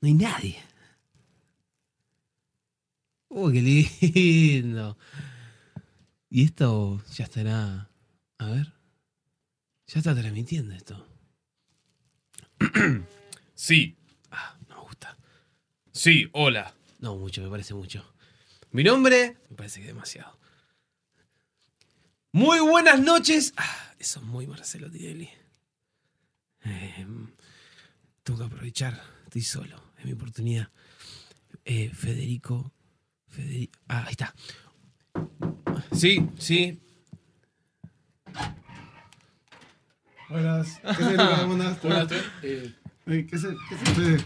No hay nadie. Uy, qué lindo. Y esto ya estará. A ver. Ya está transmitiendo esto. sí. Ah, no me gusta. Sí, hola. No, mucho, me parece mucho. Mi nombre me parece que demasiado. Muy buenas noches. Ah, eso es muy Marcelo Tinelli. Eh, tengo que aprovechar. Estoy solo. Es mi oportunidad. Eh, Federico. Federico. Ah, ahí está. Sí, sí. Buenas. ¿Qué Lucas? ¿Cómo andás? Eh, ¿Qué haces? ¿Qué haces, Fede?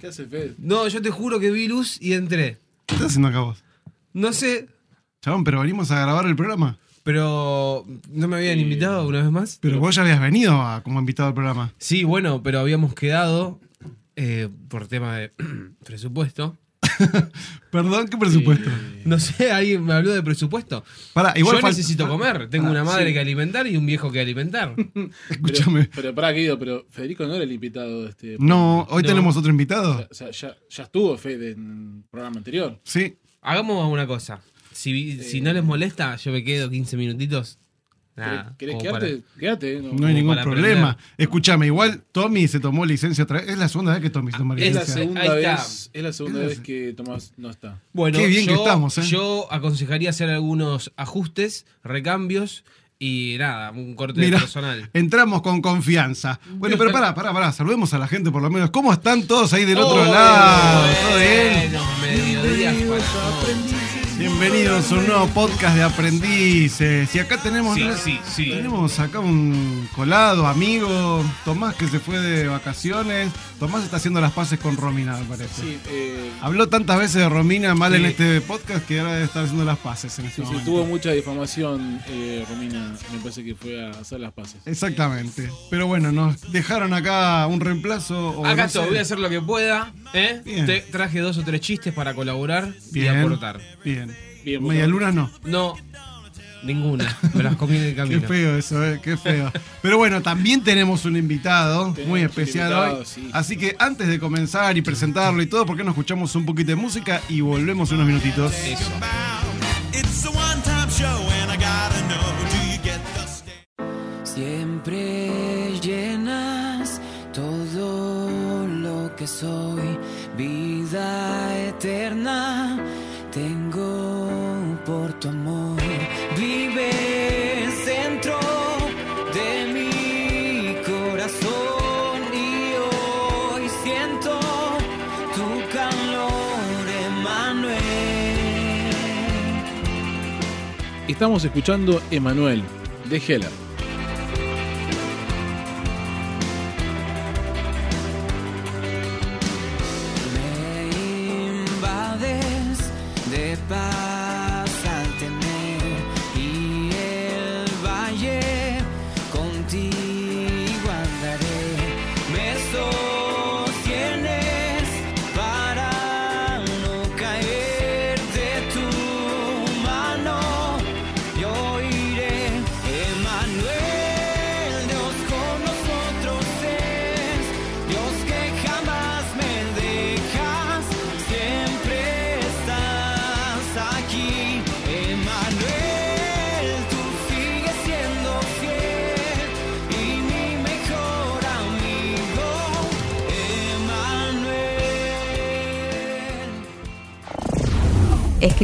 ¿Qué hace Fede? No, yo te juro que vi luz y entré. ¿Qué estás haciendo acá vos? No sé, Chabón, pero venimos a grabar el programa. pero no me habían invitado una vez más. Pero vos ya habías venido a- como invitado al programa. Sí, bueno, pero habíamos quedado eh, por tema de presupuesto. Perdón, ¿qué presupuesto? No sé, alguien me habló de presupuesto. Pará, igual Yo necesito comer. Tengo Ah, una madre sí. que alimentar y un viejo que alimentar. Escúchame. Pero, pero pará, querido, pero Federico no era el invitado de este. No, hoy No. tenemos otro invitado. sea, o sea, ya, ya estuvo Fede en el programa anterior. Sí. Hagamos una cosa. Si, si no les molesta, yo me quedo 15 minutitos. ¿Querés quedarte? Quédate. No, No hay ningún para problema. Escúchame, igual Tommy se tomó licencia otra vez. Es la segunda vez que Tommy se toma Es Es la licencia. segunda vez, es la segunda Es- vez que Tomás no está. Bueno, Qué bien yo, que estamos, ¿eh? yo aconsejaría hacer algunos ajustes, recambios y nada, un corte Mira, personal. entramos con confianza. Bueno, pero pará, pará, pará. Saludemos a la gente por lo menos. ¿Cómo están todos ahí del otro Oh, lado? ¿Todo bien? Para todos. Bienvenidos a un nuevo podcast de aprendices. Y acá tenemos, Sí, sí, sí. tenemos acá un colado, amigo, Tomás que se fue de vacaciones. Tomás está haciendo las paces con Romina, me parece. Sí, eh, Habló tantas veces de Romina mal en este podcast que ahora debe estar haciendo las paces en este sí, sí, momento. tuvo mucha difamación, eh, Romina. Me parece que fue a hacer las paces. Exactamente. Pero bueno, nos dejaron acá un reemplazo. o Acá no sé. voy a hacer lo que pueda. ¿eh? Te traje dos o tres chistes para colaborar Bien. y aportar. Bien. Bien, Media bueno. luna no. No, ninguna. Me las comí en el Qué camino. feo eso, eh, qué feo. Pero bueno, también tenemos un invitado Tenemos muy especial invitado, hoy. sí. Así que antes de comenzar y presentarlo y todo, ¿por qué no escuchamos un poquito de música y volvemos unos minutitos? Eso. Siempre llenas todo lo que soy, vida eterna. Estamos escuchando Emanuel, de Heller.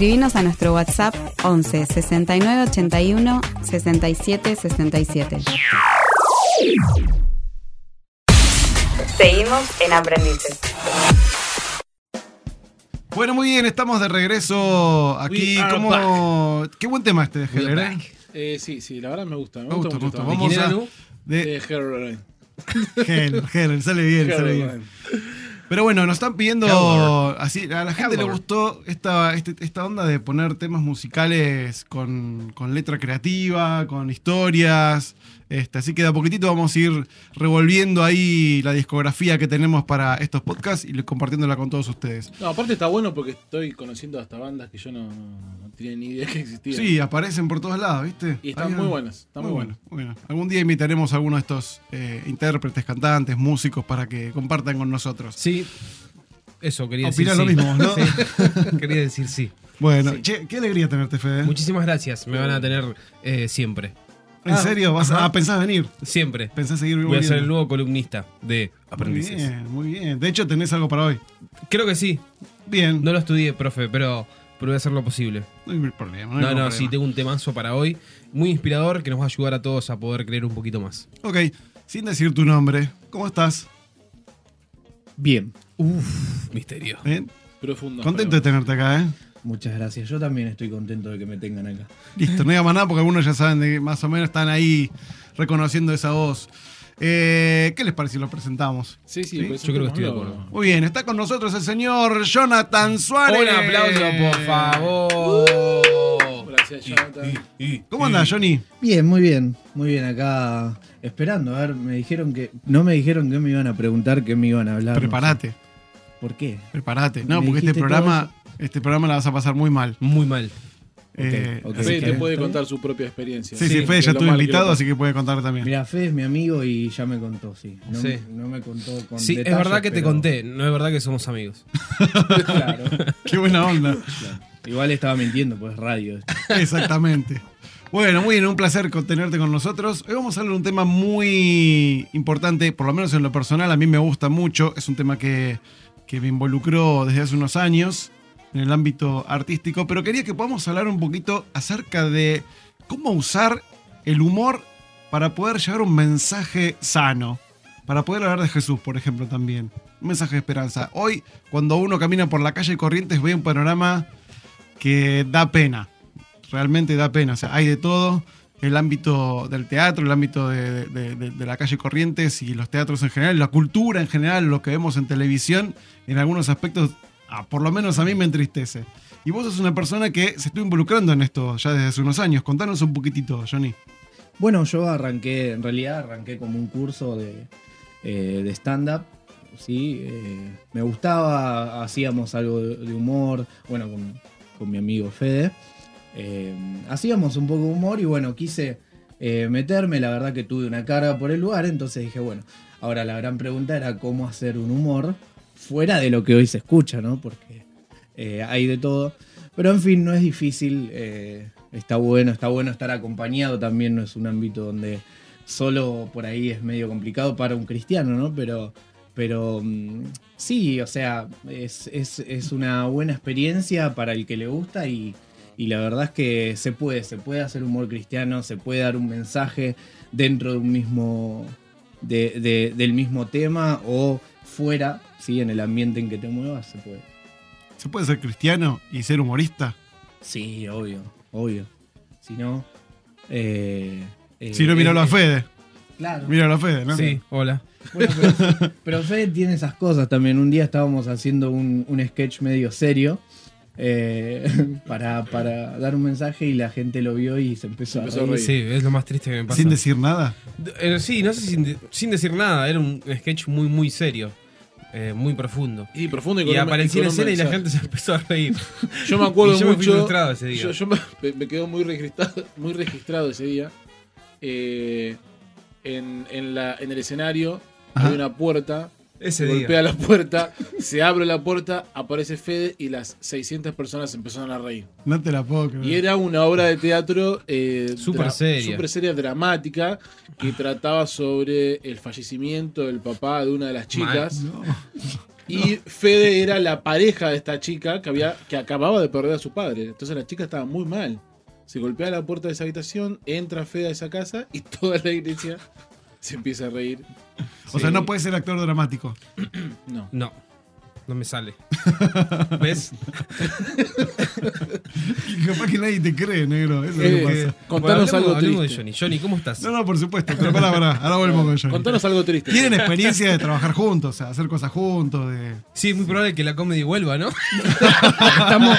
Escribinos a nuestro WhatsApp 11 69 81 67 67. Seguimos en Aprendices. Bueno, muy bien, estamos de regreso aquí. ¿Cómo... Qué buen tema este de Heller, ¿eh? Eh, sí, sí, la verdad me gusta. Me, Me gusta, gusta, me gusta. mucho Vamos ¿Quién era, a... De Heroin. Heller, Heller, sale bien, sale bien. Pero bueno, nos están pidiendo así, a la gente le gustó esta, este- esta onda de poner temas musicales con, con letra creativa, con historias. Este, así que de a poquitito vamos a ir revolviendo ahí la discografía que tenemos para estos podcasts y compartiéndola con todos ustedes. No, aparte está bueno porque estoy conociendo hasta bandas que yo no, no tenía ni idea que existían. Sí, aparecen por todos lados, ¿viste? Y están Ahí- muy buenas. Están muy, bueno, bueno. Algún día invitaremos a alguno de estos eh, intérpretes, cantantes, músicos para que compartan con nosotros. Sí. Eso, quería decir Opinás lo sí. mismo, ¿no? Sí. quería decir sí. Bueno, che, qué alegría tenerte, Fede. Muchísimas gracias. Me van a tener eh, siempre. ¿En serio? ¿Vas a, ah, ¿Pensás venir? Siempre. ¿Pensás seguir Voy a ser el nuevo columnista de Muy Aprendices. bien, muy bien. De hecho, tenés algo para hoy. Creo que sí. Bien. No lo estudié, profe, pero, pero voy a hacer lo posible. No hay problema. No, No, hay no, problema. sí, tengo un temazo para hoy. Muy inspirador que nos va a ayudar a todos a poder creer un poquito más. Ok, sin decir tu nombre, ¿cómo estás? Bien, Uf, misterio. Profundo. Contento de tenerte acá, ¿eh? Muchas gracias. Yo también estoy contento de que me tengan acá. Listo, no diga más nada porque algunos ya saben de que más o menos están ahí reconociendo esa voz. Eh, ¿Qué les parece si lo presentamos? Sí, sí, Sí, pues, yo creo que estoy de acuerdo. Muy bien, está con nosotros el señor Jonathan Suárez. Un aplauso, por favor. Gracias, Jonathan. ¿Cómo andás, Johnny? Bien, muy bien, muy bien acá esperando. A ver, me dijeron que no me dijeron que me iban a preguntar, que me iban a hablar. no sé. Prepárate, ¿Por qué? prepárate. No, porque este programa, este programa la vas a pasar muy mal. Muy mal. Eh, ok. así Fede te puede contar su propia experiencia. Sí, sí, Sí, Fede de ya estuvo invitado, así que puede contar también. Mira, Fede es mi amigo y ya me contó, sí. No, Sí. no me contó con Sí, es verdad que te conté, no es verdad que somos amigos. Claro, Qué buena onda. claro. Igual estaba mintiendo, pues radio. Exactamente. Bueno, muy bien, un placer tenerte con nosotros. Hoy vamos a hablar de un tema muy importante, por lo menos en lo personal, a mí me gusta mucho. Es un tema que, que me involucró desde hace unos años en el ámbito artístico, pero quería que podamos hablar un poquito acerca de cómo usar el humor para poder llevar un mensaje sano, para poder hablar de Jesús, por ejemplo, también. Un mensaje de esperanza. Hoy, cuando uno camina por la calle Corrientes, ve un panorama que da pena realmente da pena. O sea, hay de todo. El ámbito del teatro, el ámbito de, de- la calle Corrientes y los teatros en general, la cultura en general, lo que vemos en televisión, en algunos aspectos, ah, por lo menos a mí me entristece. Y vos sos una persona que se estuvo involucrando en esto ya desde hace unos años. Contanos un poquitito, Johnny. Bueno, yo arranqué, en realidad arranqué como un curso de, eh, de stand-up. Sí, eh, me gustaba, hacíamos algo de, humor, bueno, con, con mi amigo Fede. Eh, hacíamos un poco de humor y bueno, quise meterme, la verdad que tuve una carga por el lugar, entonces dije, bueno, ahora la gran pregunta era cómo hacer un humor fuera de lo que hoy se escucha, ¿no? Porque eh, hay de todo. Pero en fin, no es difícil, eh, está bueno, está bueno estar acompañado también, no es un ámbito donde solo por ahí es medio complicado para un cristiano, ¿no? Pero, pero mm, sí, o sea, es, es- una buena experiencia para el que le gusta y, y la verdad es que se puede, se puede hacer humor cristiano, se puede dar un mensaje dentro de un mismo, de- de- del mismo tema o fuera, ¿sí? En el ambiente en que te muevas, se puede. ¿Se puede ser cristiano y ser humorista? Sí, obvio, obvio. Si no. Eh, eh, si no, míralo a eh, Fede. Claro. Míralo a Fede, ¿no? Sí, hola. Bueno, pero, pero Fede tiene esas cosas también. Un día estábamos haciendo un, un sketch medio serio eh, para, para dar un mensaje y la gente lo vio y se empezó, empezó a a reír. reír. Sí, es lo más triste que me pasa. Sin decir nada. Eh, sí, no sé, sin, de- sin decir nada, era un sketch muy, muy serio, eh, muy profundo. Y profundo y, Y con un escena y la gente se empezó a reír. Yo me acuerdo Y yo me mucho. frustrado ese día. Yo, yo me, me quedo muy registrado, muy registrado ese día. Eh, en, en la, en el escenario Ajá. hay una puerta. Ese día. golpea la puerta, se abre la puerta, aparece Fede y las 600 personas empezaron a reír. No te la puedo creer. Y era una obra de teatro eh, Súper dra- seria. súper seria, dramática, que trataba sobre el fallecimiento del papá de una de las chicas. No. Y Fede era la pareja de esta chica que, había, que acababa de perder a su padre. Entonces la chica estaba muy mal. Se golpea la puerta de esa habitación, entra Fede a esa casa y toda la iglesia se empieza a reír. O sea, no puede ser actor dramático. No. No, no me sale. ¿Ves? Y capaz que nadie te cree, negro. Eso es Eh, lo que pasa. Contanos Bueno, hablemos- algo hablemos triste. de Johnny. Johnny, ¿cómo estás? No, no, por supuesto. Pero pará, pará. Ahora volvemos con Johnny. Contanos algo triste. Tienen experiencia de trabajar juntos, o sea, hacer cosas juntos, de... Sí, es muy probable que la comedy vuelva, ¿no? Estamos,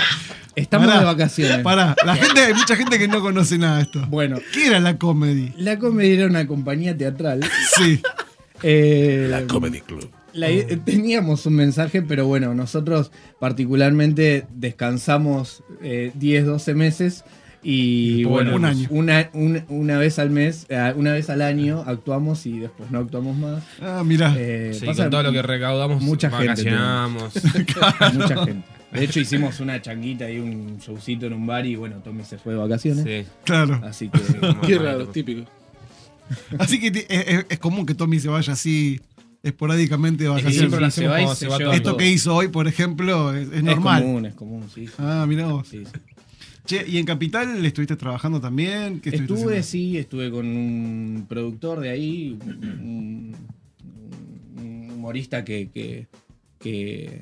estamos Pará, de vacaciones. Pará, la gente, hay mucha gente que no conoce nada de esto. Bueno, ¿Qué era la comedy? la Comedy era una compañía teatral. Sí. Eh, La Comedy Club. la- eh, teníamos un mensaje, pero bueno, nosotros particularmente descansamos eh, 10, 12 meses y Bueno, bueno, un año. Una, un- una vez al mes, eh, una vez al año actuamos y después no actuamos más. Ah, mirá. Eh, Sí, pasa con todo lo que recaudamos, mucha gente vacacionamos. mucha gente. De hecho hicimos una changuita y un showcito en un bar y bueno, Tommy se fue de vacaciones. Sí. Claro. Así que Qué raro, típico. Así que ti- es, es- es común que Tommy se vaya así esporádicamente de vacaciones. Sí, se va se va todo. Esto que hizo hoy, por ejemplo, es, es es normal. común, es común, sí. Ah, mirá vos. Sí, sí. Che, ¿y en Capital estuviste trabajando también? ¿Qué estuviste Estuve, haciendo? sí, estuve con un productor de ahí, un, un humorista que, que, que,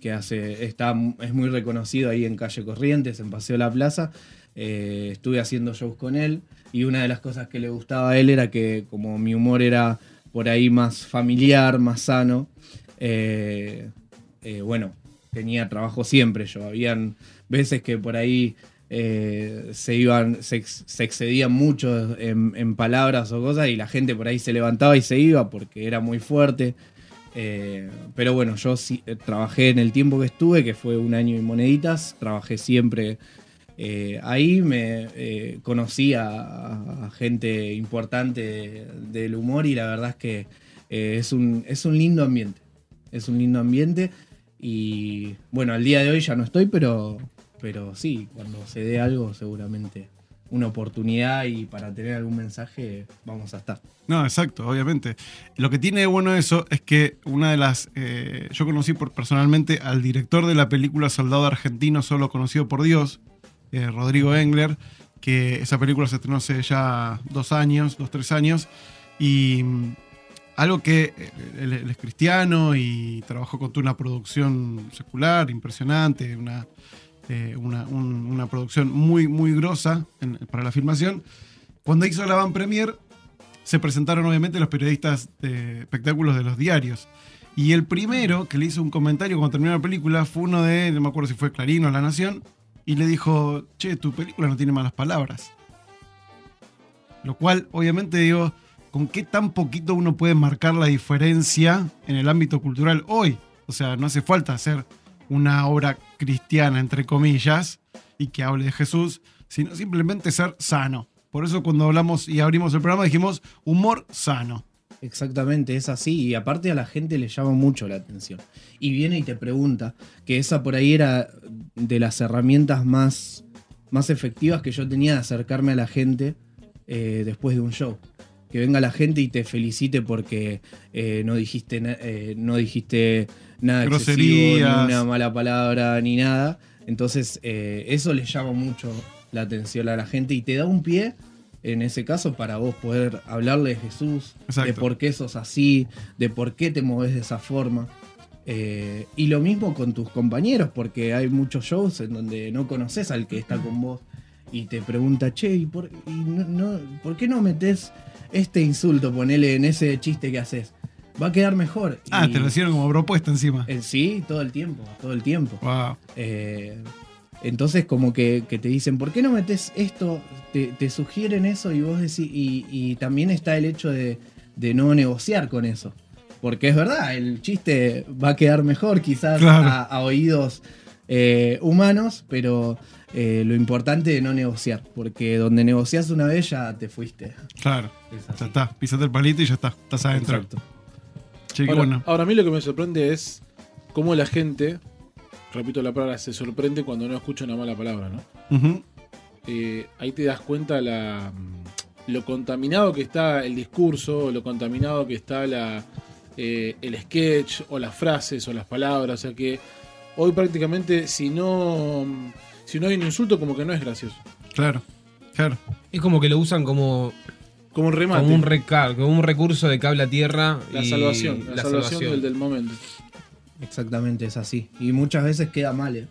que hace, está, es muy reconocido ahí en Calle Corrientes, en Paseo La Plaza. Eh, estuve haciendo shows con él y una de las cosas que le gustaba a él era que como mi humor era por ahí más familiar, más sano, eh, eh, bueno, tenía trabajo siempre yo. Habían veces que por ahí eh, se iban, se, ex- se excedían mucho en, palabras o cosas y la gente por ahí se levantaba y se iba porque era muy fuerte. Pero bueno, yo sí, trabajé en el tiempo que estuve, que fue un año y moneditas, trabajé siempre eh, ahí, me eh, conocí a, gente importante de- del humor y la verdad es que eh, es, un, es un lindo ambiente. Es un lindo ambiente y bueno, al día de hoy ya no estoy, pero, pero sí, cuando se dé algo seguramente una oportunidad y para tener algún mensaje vamos a estar. No, exacto, obviamente. Lo que tiene de bueno eso es que una de las. eh, yo conocí por, personalmente al director de la película Soldado Argentino, solo conocido por Dios, eh, Rodrigo Engler, que esa película se estrenó hace ya dos años, dos, tres años, y mm, algo que eh, él, él es cristiano y trabajó con una producción secular impresionante, una, eh, una, un- una producción muy, muy grosa en- para la filmación. Cuando hizo la van premier, se presentaron obviamente los periodistas de espectáculos de los diarios. Y el primero que le hizo un comentario cuando terminó la película fue uno de, no me acuerdo si fue Clarín o La Nación, y le dijo, che, tu película no tiene malas palabras. Lo cual, obviamente, digo, ¿con qué tan poquito uno puede marcar la diferencia en el ámbito cultural hoy? O sea, no hace falta hacer una obra cristiana, entre comillas, y que hable de Jesús, sino simplemente ser sano. Por eso cuando hablamos y abrimos el programa dijimos humor sano. Exactamente, es así. Y aparte a la gente le llama mucho la atención. Y viene y te pregunta, que esa por ahí era de las herramientas más, más efectivas que yo tenía de acercarme a la gente eh, después de un show. Que venga la gente y te felicite porque eh, no, dijiste eh, no dijiste nada excesivo, ni una mala palabra, ni nada. Entonces, eh, eso le llama mucho la atención a la gente y te da un pie, en ese caso, para vos poder hablarle de Jesús, Exacto. de por qué sos así, de por qué te moves de esa forma. Eh, y lo mismo con tus compañeros, porque hay muchos shows en donde no conoces al que está con vos y te pregunta, che, ¿y por, y no, no- ¿por qué no metes este insulto, ponele en ese chiste que haces? Va a quedar mejor. Ah, Y- te lo hicieron como propuesta encima. eh, sí, todo el tiempo, todo el tiempo. Wow. Eh, entonces como que, que te dicen, ¿por qué no metes esto? Te, te sugieren eso y vos decís, y, y también está el hecho de, de no negociar con eso. Porque es verdad, el chiste va a quedar mejor quizás Claro. a, a oídos eh, humanos, pero eh, lo importante es no negociar, porque donde negocias una vez ya te fuiste. Claro. Es. Ya está. Písate el palito y ya está. Estás adentro. Exacto. Che, Ahora, bueno. ahora a mí lo que me sorprende es cómo la gente, repito la palabra, se sorprende cuando no escucha una mala palabra, ¿no? Eh, ahí te das cuenta la, mm, lo contaminado que está el discurso, lo contaminado que está la, eh, el sketch o las frases o las palabras. O sea que hoy prácticamente si no, si no hay un insulto como que no es gracioso. Claro. Claro. Es como que lo usan como Como un remate. Como un, recar, como un recurso de cable a tierra. la y salvación. La, la salvación, salvación. Del, del momento. Exactamente, es así. Y muchas veces queda mal, ¿eh?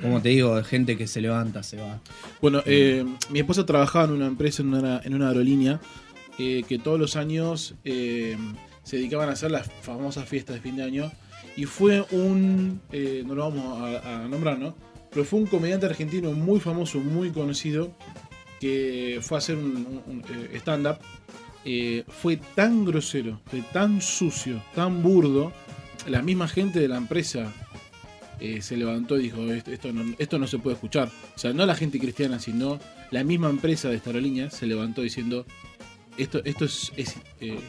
Como te digo, de gente que se levanta, se va. Bueno, eh, mi esposa trabajaba en una empresa, en una, en una aerolínea, eh, que todos los años eh, se dedicaban a hacer las famosas fiestas de fin de año. Y fue un, eh, no lo vamos a, nombrar, ¿no? Pero fue un comediante argentino muy famoso, muy conocido, que fue a hacer un, un- stand-up. Fue tan grosero, fue tan sucio, tan burdo. La misma gente de la empresa eh, se levantó y dijo, "Esto- no, esto no se puede escuchar. O sea, no la gente cristiana, sino la misma empresa de esta aerolínea se levantó diciendo, esto, esto es, es, eh,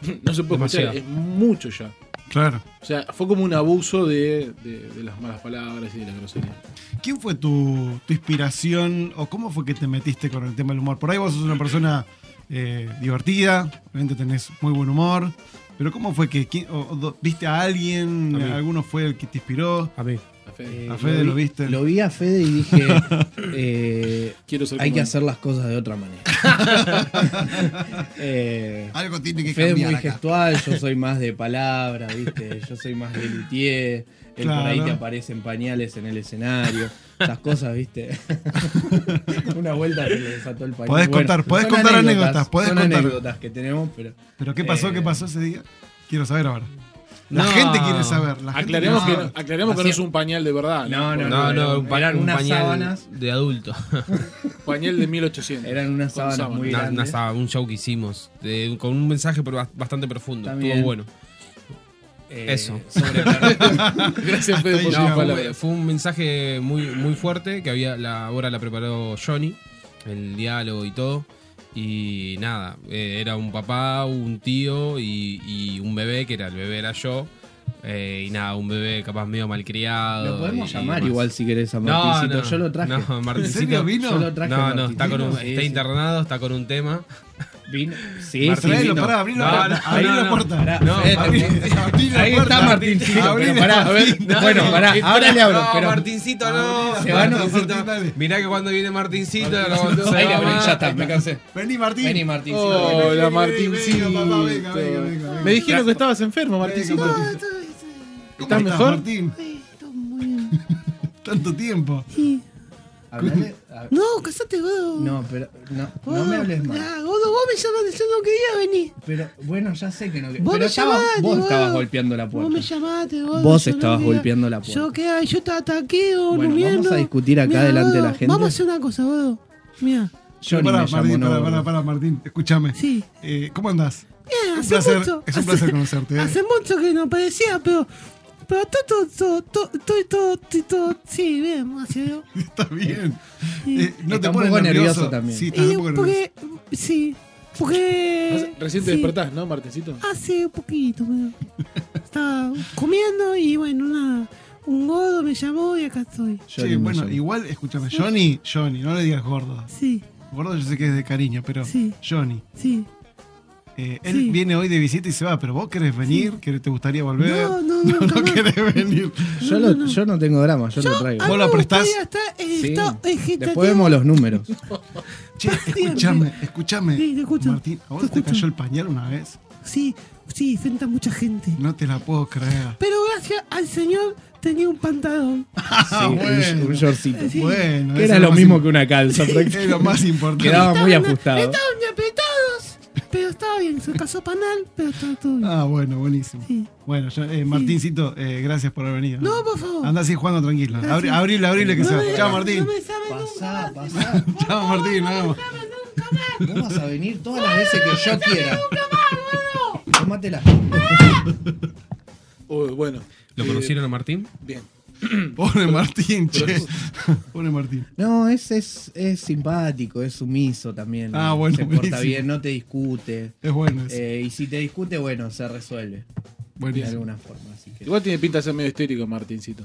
no se puede Demasiado. escuchar, es mucho ya. Claro. O sea, fue como un abuso de, de- de las malas palabras y de la grosería. ¿Quién fue tu, tu inspiración o cómo fue que te metiste con el tema del humor? Por ahí vos sos una persona eh, divertida, obviamente tenés muy buen humor, pero ¿cómo fue que o- o viste a alguien? A. ¿Alguno fue el que te inspiró? A mí. A Fede. Eh, A Fede lo vi- viste. Lo vi a Fede y dije, eh, Quiero ser hay que él. hacer las cosas de otra manera. Eh, Algo tiene que Fede es cambiar muy acá. gestual, yo soy más de palabra, ¿viste? Yo soy más de luthier. Él por ahí Claro. te aparecen pañales en el escenario. Esas cosas, ¿viste? Una vuelta que le desató el pañal. Podés contar- podés contar anécdotas, podés son contar. anécdotas que tenemos, pero. ¿Pero qué pasó? Eh, ¿Qué pasó ese día? Quiero saber ahora. La No. gente quiere saber. La gente Aclaremos, que, quiere no, saber. aclaremos que no es un pañal de verdad. No, no, No, no, un, pa- eran un unas pañal sábanas. de adulto. Pañal de 1800. Eran unas sábanas sábanas. muy Una- una grandes. sábana, un show que hicimos. de- con un mensaje bastante profundo. También. Estuvo bueno. Eh, Eso. Sobre Gracias, por tus No, fue, un mensaje muy, muy fuerte que había la obra la preparó Johnny, el diálogo y todo. Y nada, eh, era un papá, un tío y, y un bebé, que era el bebé era yo. Eh, y nada, un bebé capaz medio malcriado. Lo podemos y llamar igual si querés a No, Martincito. no, Yo lo traje. No, ¿En Martincito. serio vino? Yo lo traje No, no, está, con un- sí, está sí. internado, está con un tema. Vino. Sí, Martín, sí, vino. pará, abrí la No, puerta. no, abrí no, la no. puerta. Pará, No, Fede, abrí- te- abrí la Ahí puerta. está Martincito, pero pará. Bueno, pará, ahora le abro. No, pero Martincito no. Se va, Martincito. Mirá que cuando viene Martincito, Ahí le abrí, ya está, me cansé. Vení, Martín. Vení, Martincito. Hola, Martincito. Me dijeron que estabas enfermo, Martincito. Venga, Martín. ¿Cómo ¿Estás mejor? Martín? Tanto tiempo. Hablale- a- No, casate, godo. No, pero no, no me hables. Ah, godo, vos me llamaste, yo no quería venir. Pero bueno, ya sé que no. Vos Pero me estabas- llamaste, vos godo. estabas golpeando la Vos me puerta. llamaste, godo. Vos yo no estabas quería. golpeando la puerta. Yo qué hay, yo te ataqueo, Bueno, durmiendo. vamos a discutir acá Mirá, delante de la godo, gente. Vamos a hacer una cosa, godo. Mira, me llamó, Martín, no, gordo. pará, pará, Martín. Escúchame. sí. Eh, ¿Cómo andás? Bien, Un hace placer, mucho. es un hace- placer conocerte. ¿eh? Hace mucho que no aparecía, pero. Pero estoy todo, todo, todo, estoy todo, todo, sí, bien, así veo. Está bien. Sí. Eh, ¿No te pones nervioso? nervioso también. Sí, estás un poco nervioso. porque, sí, porque... Recién te sí, despertás, ¿no, Martincito? Hace un poquito, pero estaba comiendo y bueno, nada, un godo me llamó y acá estoy. Johnny me bueno, llamó. igual, escúchame. Johnny, Johnny, no le digas gordo. Sí, Gordo yo sé que es de cariño, pero Sí. Johnny. sí. Eh, él Sí. viene hoy de visita y se va, pero vos querés venir, que te gustaría volver. No, no, no, nunca más. querés venir. Yo, lo- yo no tengo drama, yo, lo traigo. ¿Vos lo prestás? Todavía está, Sí. está, está- Después vemos los números. Che, Bastante. escúchame, escúchame. Sí, te escucho. Martín, ¿a vos Te cayó el pañal una vez? Sí, sí, frente a mucha gente. No te la puedo creer. Pero gracias al señor tenía un pantalón. Sí, un- bueno. un, shortcito. Sí. Bueno, Que eso era lo mismo que una calza. Es prácticamente. lo más importante. Quedaba muy ajustado. Estaban muy apretados, pero estaba bien. Se casó panal, pero estaba todo bien. Ah, bueno, buenísimo. Sí. Bueno, yo, eh, Martincito, eh, gracias por haber venido. No, por favor. Anda así jugando tranquilo. Abri, abrile, abrile que No se va. Chao, Martín. No me sabe nunca. Pasá, pasá. Chao, Martín. Nos vemos. Vos vas a venir todas las veces que yo quiera. Tómatela. Oh, bueno. ¿Lo Eh, conocieron a Martín? Bien. Pobre Martín, che. Pobre Martín. No, es, es, es simpático, es sumiso también. Ah, bueno, Se porta buenísimo. bien, no te discute. Es bueno eso. Eh, y si te discute, bueno, se resuelve. De Buenísimo. alguna forma. Así que, Igual tiene pinta de ser medio histérico, Martincito.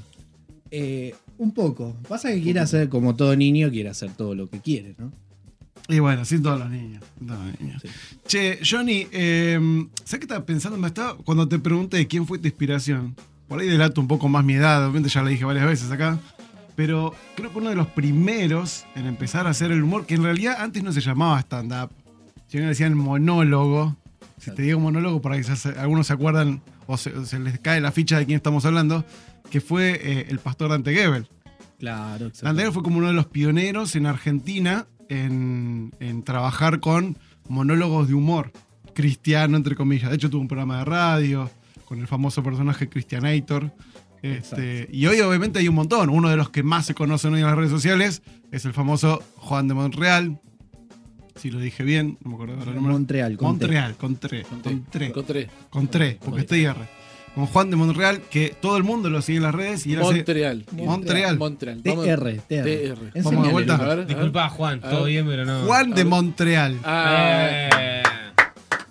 Eh, un poco. Pasa que quiere hacer como todo niño, quiere hacer todo lo que quiere, ¿no? Y bueno, sin todos los niños. todos los niños. Sí. Che, Johnny, eh, ¿sabes qué estaba pensando? Me estaba, cuando te pregunté quién fue tu inspiración, por ahí delato un poco más mi edad, obviamente ya lo dije varias veces acá, pero creo que uno de los primeros en empezar a hacer el humor, que en realidad antes no se llamaba stand-up, Si no le decían monólogo, si te digo monólogo, ahí quizás algunos se acuerdan o se, les cae la ficha de quién estamos hablando, que fue eh, el pastor Dante Gebel. Claro, exacto. Dante Gebel fue como uno de los pioneros en Argentina en, en trabajar con monólogos de humor cristiano, entre comillas. De hecho, tuvo un programa de radio con el famoso personaje Christianator. Este, y hoy obviamente hay un montón. Uno de los que más se conocen hoy en las redes sociales es el famoso Juan de Montreal. Si lo dije bien, no me acuerdo ahora el nombre. Montreal, con T. Montreal, con tre, con tre, Encontré. con tre, porque estoy R. Con Juan de Montreal, que todo el mundo lo sigue en las redes y él hace- Montreal. Montreal. Montreal. Vamos- TR, TR. TR. Vamos de vuelta. Disculpa, Juan, todo bien, pero no. Juan de Montreal. Ah, Eh. Ataca tú.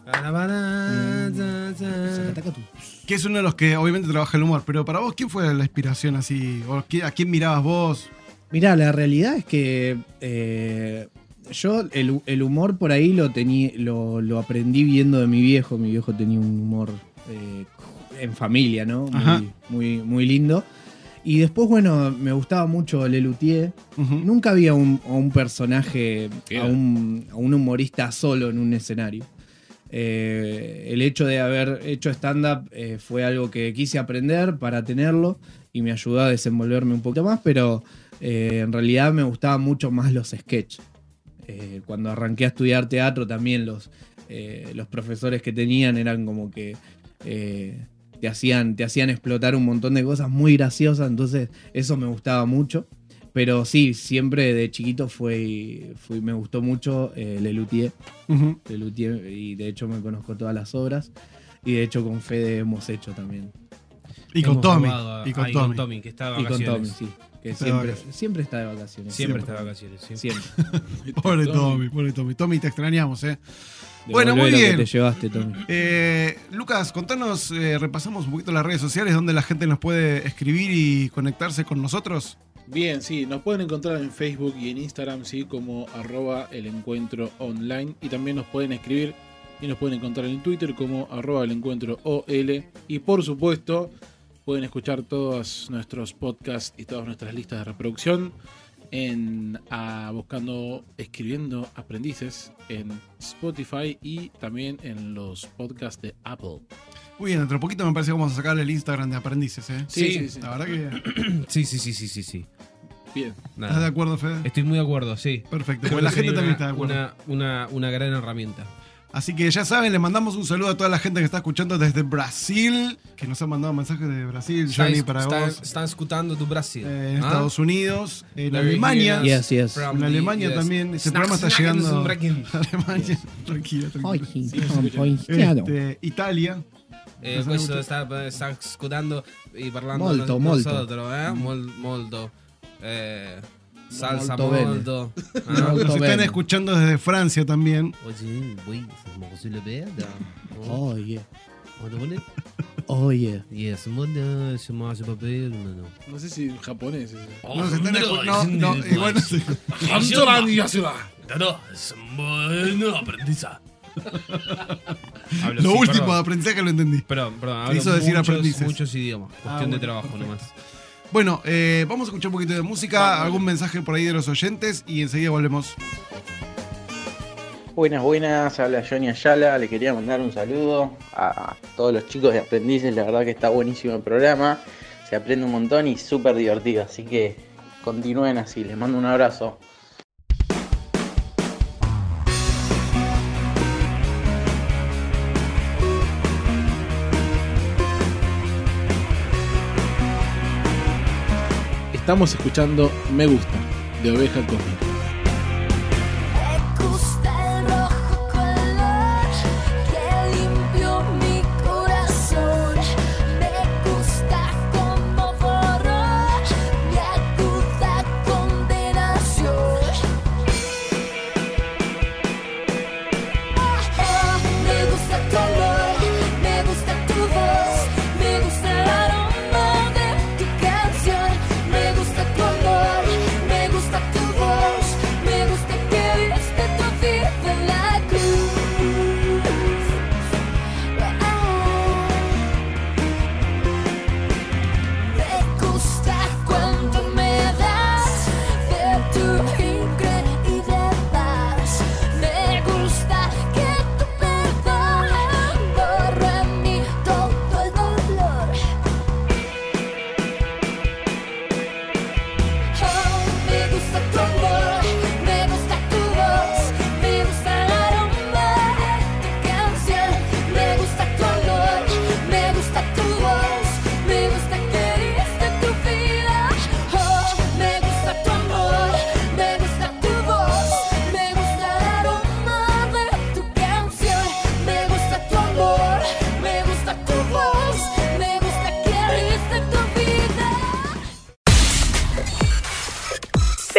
Que es uno de los que obviamente trabaja el humor. Pero para vos, ¿quién fue la inspiración así? ¿O ¿A quién mirabas vos? Mirá, la realidad es que eh, yo el, el humor por ahí lo, tení, lo, lo aprendí viendo de mi viejo. Mi viejo tenía un humor eh, en familia, ¿no? Muy, muy, muy lindo. Y después, bueno, me gustaba mucho Lelutier. Ujú. Nunca había un, a un personaje, Bien. a un, a un humorista solo en un escenario. Eh, el hecho de haber hecho stand-up eh, fue algo que quise aprender para tenerlo y me ayudó a desenvolverme un poquito más, pero eh, en realidad me gustaban mucho más los sketches. Cuando arranqué a estudiar teatro también los, los profesores que tenían eran como que te, hacían, te hacían explotar un montón de cosas muy graciosas, entonces eso me gustaba mucho. Pero sí, siempre de chiquito fue, me gustó mucho eh, Lelutier, Ujú. Lelutier, y de hecho me conozco todas las obras. Y de hecho con Fede hemos hecho también. Y con Hemos Tommy. a- Y con ah, Tommy. que está de Y con vacaciones. Tommy, sí. Que siempre, vacaciones. siempre está de vacaciones. Siempre está de vacaciones. sí. Siempre. Pobre Tommy, pobre Tommy. Tommy, te extrañamos, ¿eh? Bueno, muy bien. te llevaste, Tommy. Eh, Lucas, contanos, eh, repasamos un poquito las redes sociales donde la gente nos puede escribir y conectarse con nosotros. Bien, sí, nos pueden encontrar en Facebook y en Instagram, sí, como arroba el encuentro online. Y también nos pueden escribir y nos pueden encontrar en Twitter como arroba el encuentro OL. Y por supuesto, pueden escuchar todos nuestros podcasts y todas nuestras listas de reproducción en ah, buscando escribiendo aprendices en Spotify y también en los podcasts de Apple. Muy bien, dentro de poquito me parece que vamos a sacarle el Instagram de aprendices, ¿eh? Sí, Sí, sí, sí. La verdad que. Sí, sí, sí, sí, sí, sí. Bien. Nada. ¿Estás de acuerdo, Fede? Estoy muy de acuerdo, sí. Perfecto. Pues la gente también una, está de acuerdo. Una, una, una gran herramienta. Así que ya saben, le mandamos un saludo a toda la gente que está escuchando desde Brasil, que nos han mandado mensajes de Brasil, Johnny, para están, vos. están escuchando tu Brasil. eh, en ¿Ah? Estados Unidos, en Very Alemania. Yes, yes. En Alemania US. también. Este programa está llegando. breaking. Alemania. Tranquilo, tranquilo. Este, Italia. Eh, questo sta, sta ascoltando e parlando molto. nosotros, eh? Mol- molto. Eh, salsa Molto. Ah. Molto Nos están bene. escuchando desde Francia también. Oye, güey, somos le veda. Oh. Oh, yeah. Yes, molto, somos hace papel, no, no. No sé si en japonés. es- Nos están escu- no, no, igual no sé. No, es bueno aprendiza. Hablo, Lo último de perdón. aprendizaje lo entendí. Perdón, perdón, hablo hizo decir muchos, aprendices. muchos idiomas. Cuestión Ah, de trabajo perfecto. nomás. Bueno, eh, vamos a escuchar un poquito de música, algún mensaje por ahí de los oyentes y enseguida volvemos. Buenas, buenas, habla Johnny Ayala, le quería mandar un saludo a todos los chicos de aprendices, la verdad que está buenísimo el programa, se aprende un montón y súper divertido, así que continúen así, les mando un abrazo. Estamos escuchando Me Gusta, de Oveja Cósmica.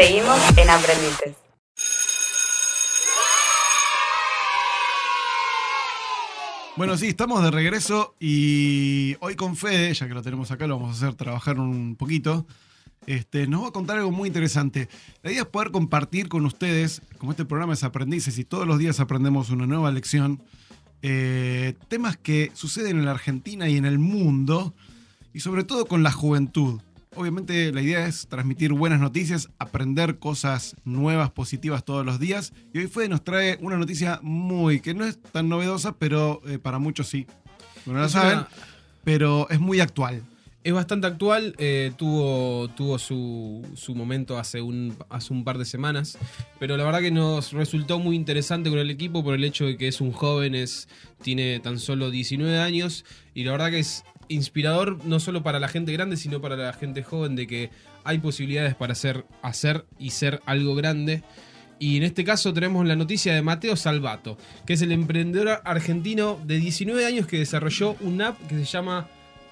Seguimos en Aprendices. Bueno, sí, estamos de regreso y hoy con Fede, ya que lo tenemos acá, lo vamos a hacer trabajar un poquito. Este, nos va a contar algo muy interesante. La idea es poder compartir con ustedes, como este programa es Aprendices y todos los días aprendemos una nueva lección, eh, temas que suceden en la Argentina y en el mundo, y sobre todo con la juventud. Obviamente la idea es transmitir buenas noticias, aprender cosas nuevas, positivas todos los días. Y hoy Fede nos trae una noticia muy, que no es tan novedosa, pero eh, para muchos sí. No la saben, una- pero es muy actual. Es bastante actual, eh, tuvo, tuvo su, su momento hace un, hace un par de semanas, pero la verdad que nos resultó muy interesante con el equipo por el hecho de que es un joven, es, tiene tan solo 19 años y la verdad que es inspirador no solo para la gente grande, sino para la gente joven de que hay posibilidades para hacer, hacer y ser algo grande. Y en este caso tenemos la noticia de Mateo Salvato, que es el emprendedor argentino de 19 años que desarrolló una app que se llama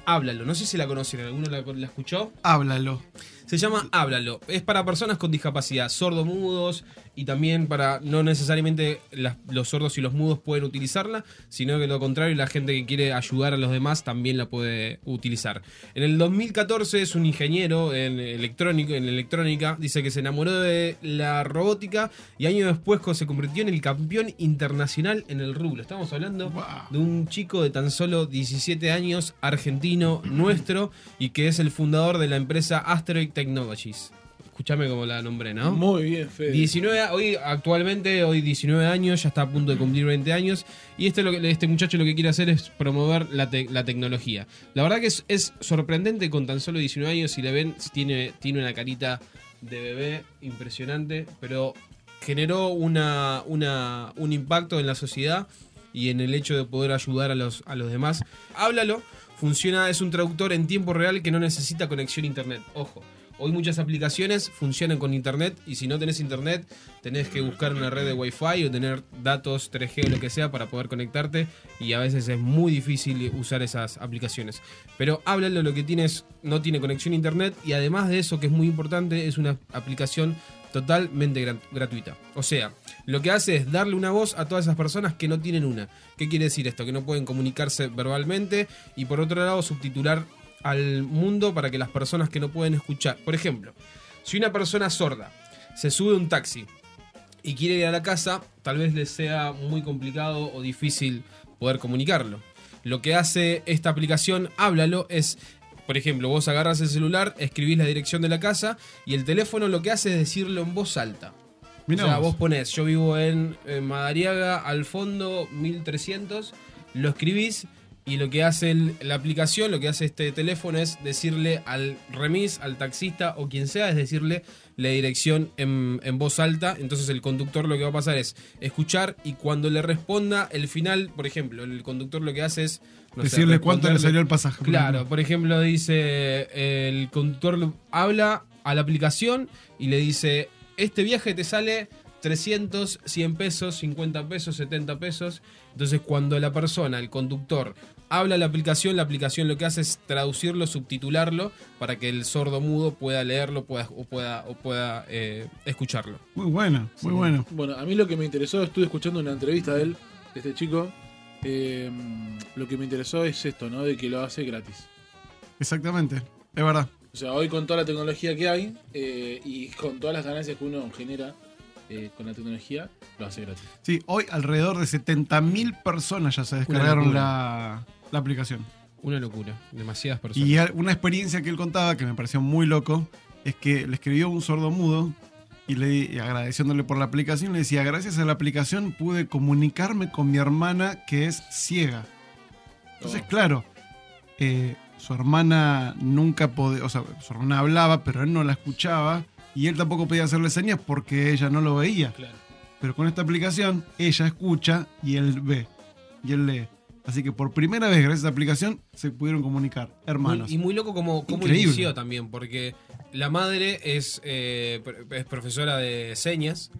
Háblalo. No sé si la conocen, ¿alguno la, la escuchó? Háblalo. Se llama Háblalo. Es para personas con discapacidad, sordomudos y también para no necesariamente las- los sordos y los mudos pueden utilizarla, sino que lo contrario, la gente que quiere ayudar a los demás también la puede utilizar. En el 2014 es un ingeniero en electrónico, en electrónica, dice que se enamoró de la robótica y años después se convirtió en el campeón internacional en el rubro. Estamos hablando de un chico de tan solo 17 años, argentino, nuestro, y que es el fundador de la empresa Asteroid Technologies. Escuchame como la nombré, ¿no? Muy bien, Fede. 19, a- hoy actualmente, hoy 19 años, ya está a punto de cumplir 20 años. Y este, lo que, este muchacho lo que quiere hacer es promover la, te- la tecnología. La verdad que es, es sorprendente con tan solo 19 años, si le ven, tiene, tiene una carita de bebé impresionante, pero generó una, una- un impacto en la sociedad y en el hecho de poder ayudar a los, a los demás. Háblalo, funciona, es un traductor en tiempo real que no necesita conexión a internet. Ojo. Hoy muchas aplicaciones funcionan con internet y si no tenés internet tenés que buscar una red de wifi o tener datos 3G o lo que sea para poder conectarte y a veces es muy difícil usar esas aplicaciones. Pero háblalo, lo que tienes no tiene conexión a internet y además de eso que es muy importante es una aplicación totalmente gra- gratuita. O sea, lo que hace es darle una voz a todas esas personas que no tienen una. ¿Qué quiere decir esto? Que no pueden comunicarse verbalmente y por otro lado subtitular al mundo para que las personas que no pueden escuchar. Por ejemplo, si una persona sorda se sube a un taxi y quiere ir a la casa, tal vez le sea muy complicado o difícil poder comunicarlo. Lo que hace esta aplicación, háblalo, es, por ejemplo, vos agarras el celular, escribís la dirección de la casa y el teléfono lo que hace es decirlo en voz alta. Mirá o sea, vos. vos ponés, yo vivo en, en Madariaga, al fondo 1300, lo escribís y lo que hace el- la aplicación, lo que hace este teléfono es decirle al remis, al taxista o quien sea, es decirle la dirección en, en voz alta. Entonces el conductor lo que va a pasar es escuchar y cuando le responda el final, por ejemplo, el conductor lo que hace es... no sé, Decirle cuánto le salió el pasaje. por Claro, ejemplo. por ejemplo, dice el conductor habla a la aplicación y le dice, este viaje te sale 300, 100 pesos, 50 pesos, 70 pesos. Entonces cuando la persona, el conductor, habla la aplicación, la aplicación lo que hace es traducirlo, subtitularlo para que el sordo mudo pueda leerlo pueda, o pueda, o pueda eh, escucharlo. Muy bueno, muy bueno. Bueno, a mí lo que me interesó, estuve escuchando una entrevista de él, de este chico. eh, lo que me interesó es esto, ¿no? De que lo hace gratis. Exactamente. Es verdad. O sea, hoy con toda la tecnología que hay eh, y con todas las ganancias que uno genera eh, con la tecnología, lo hace gratis. Sí, hoy alrededor de 70.000 personas ya se descargaron la, la aplicación. Una locura, demasiadas personas. Y una experiencia que él contaba que me pareció muy loco es que le escribió un sordo mudo y le y agradeciéndole por la aplicación le decía, gracias a la aplicación pude comunicarme con mi hermana que es ciega. Entonces, Oh. claro, eh, su hermana nunca podía, o sea, su hermana hablaba, pero él no la escuchaba y él tampoco podía hacerle señas porque ella no lo veía. Claro. Pero con esta aplicación, ella escucha y él ve. Y él lee. Así que por primera vez, gracias a esta aplicación, se pudieron comunicar. Hermanos. Muy- y muy loco como, como inició también, porque la madre es, eh, es profesora de señas